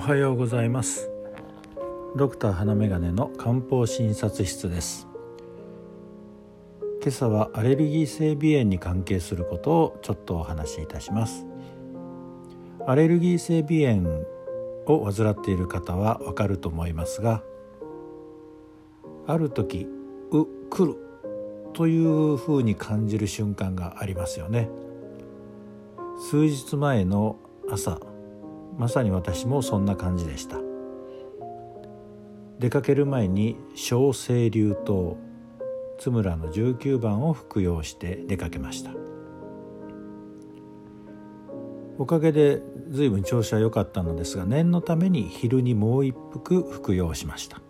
おはようございます。ドクター花眼鏡の漢方診察室です。今朝はアレルギー性鼻炎に関係することをちょっとお話しいたします。アレルギー性鼻炎を患っている方はわかると思いますがある時う来るというふうに感じる瞬間がありますよね。数日前の朝まさに私もそんな感じでした。出かける前に小清流湯津村の19番を服用して出かけました。おかげで随分調子は良かったのですが念のために昼にもう一服服用しました。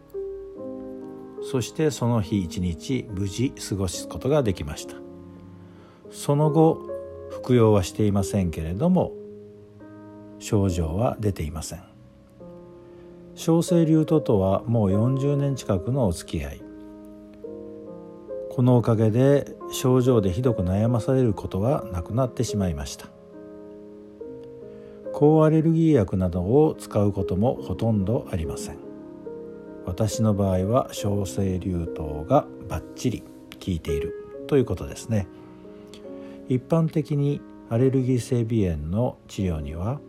そしてその日一日無事過ごすことができました。その後服用はしていませんけれども症状は出ていません。小生流ととはもう40年近くのお付き合い。このおかげで症状でひどく悩まされることはなくなってしまいました。抗アレルギー薬などを使うこともほとんどありません。私の場合は小生流糖がバッチリ効いているということですね。一般的にアレルギー性鼻炎の治療には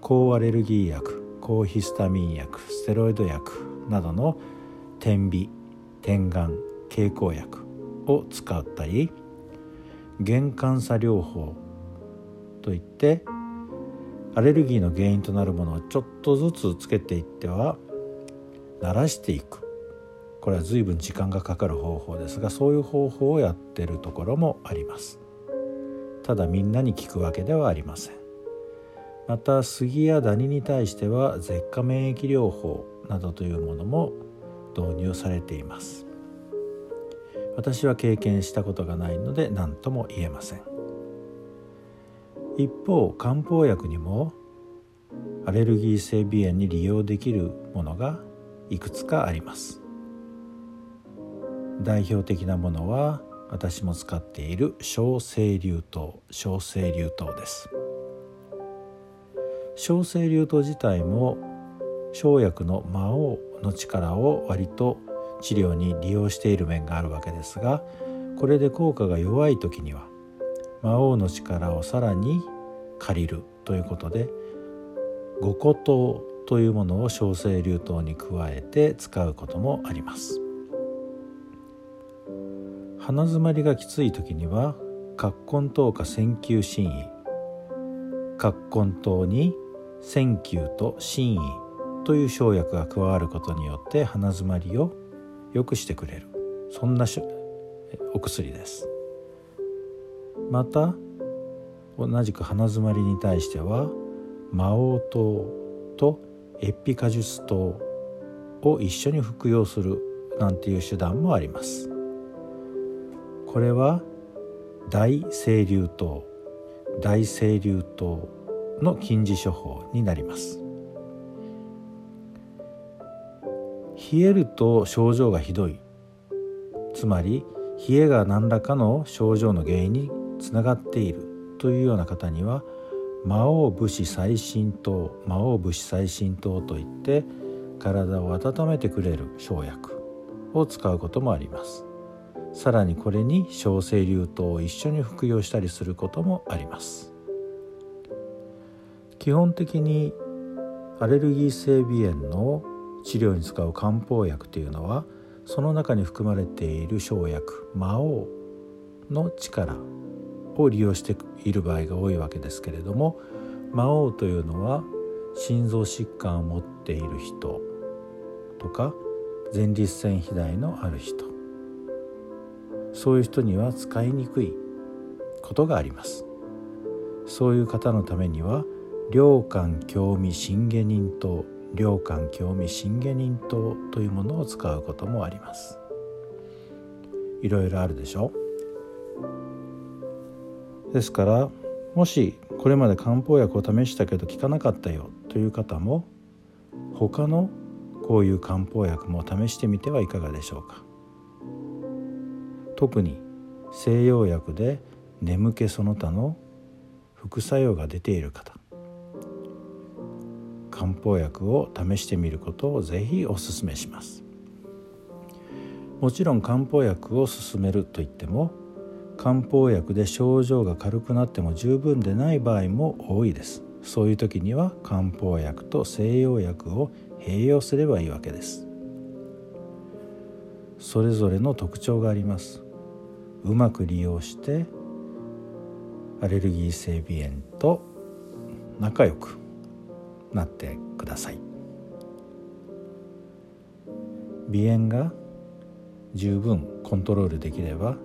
抗アレルギー薬抗ヒスタミン薬ステロイド薬などの点鼻点眼経口薬を使ったり原感作療法といってアレルギーの原因となるものをちょっとずつつけていっては慣らしていく。これは随分時間がかかる方法ですがそういう方法をやってるところもあります。ただみんなに効くわけではありません。また杉やダニに対しては舌下免疫療法などというものも導入されています。私は経験したことがないので何とも言えません。一方漢方薬にもアレルギー性鼻炎に利用できるものがいくつかあります。代表的なものは私も使っている小清流糖小清流糖です。小清流湯自体も生薬の魔王の力を割と治療に利用している面があるわけですがこれで効果が弱い時には魔王の力をさらに借りるということで五個糖というものを小清流湯に加えて使うこともあります。鼻づまりがきつい時には葛根糖か線球心意葛根糖に線球と心意という生薬が加わることによって鼻づまりを良くしてくれる。そんなお薬です。また同じく鼻づまりに対しては魔王糖とエピカジュス糖を一緒に服用するなんていう手段もあります。これは大清流糖大清流糖の禁止処方になります。冷えると症状がひどい。つまり冷えが何らかの症状の原因につながっている。というような方には魔王武士最新糖魔王武士最新糖といって体を温めてくれる生薬を使うこともあります。さらにこれに小清流糖を一緒に服用したりすることもあります。基本的にアレルギー性鼻炎の治療に使う漢方薬というのはその中に含まれている生薬魔王の力を利用している場合が多いわけですけれども魔王というのは心臓疾患を持っている人とか前立腺肥大のある人。そういう人には使いにくいことがあります。そういう方のためには良寛興味信下人等良寛興味信下人等というものを使うこともあります。いろいろあるでしょ？ですからもしこれまで漢方薬を試したけど効かなかったよという方も他のこういう漢方薬も試してみてはいかがでしょうか？特に西洋薬で眠気その他の副作用が出ている方。漢方薬を試してみることをぜひお勧めします。もちろん漢方薬を勧めるといっても漢方薬で症状が軽くなっても十分でない場合も多いです。そういう時には漢方薬と西洋薬を併用すればいいわけです。それぞれの特徴があります。うまく利用してアレルギー性鼻炎と仲良くなってください。鼻炎が十分コントロールできれば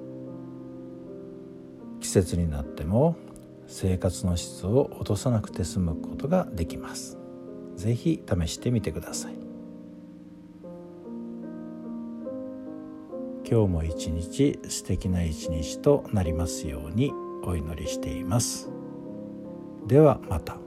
季節になっても生活の質を落とさなくて済むことができます。是非試してみてください。今日も一日素敵な一日となりますようにお祈りしています。ではまた。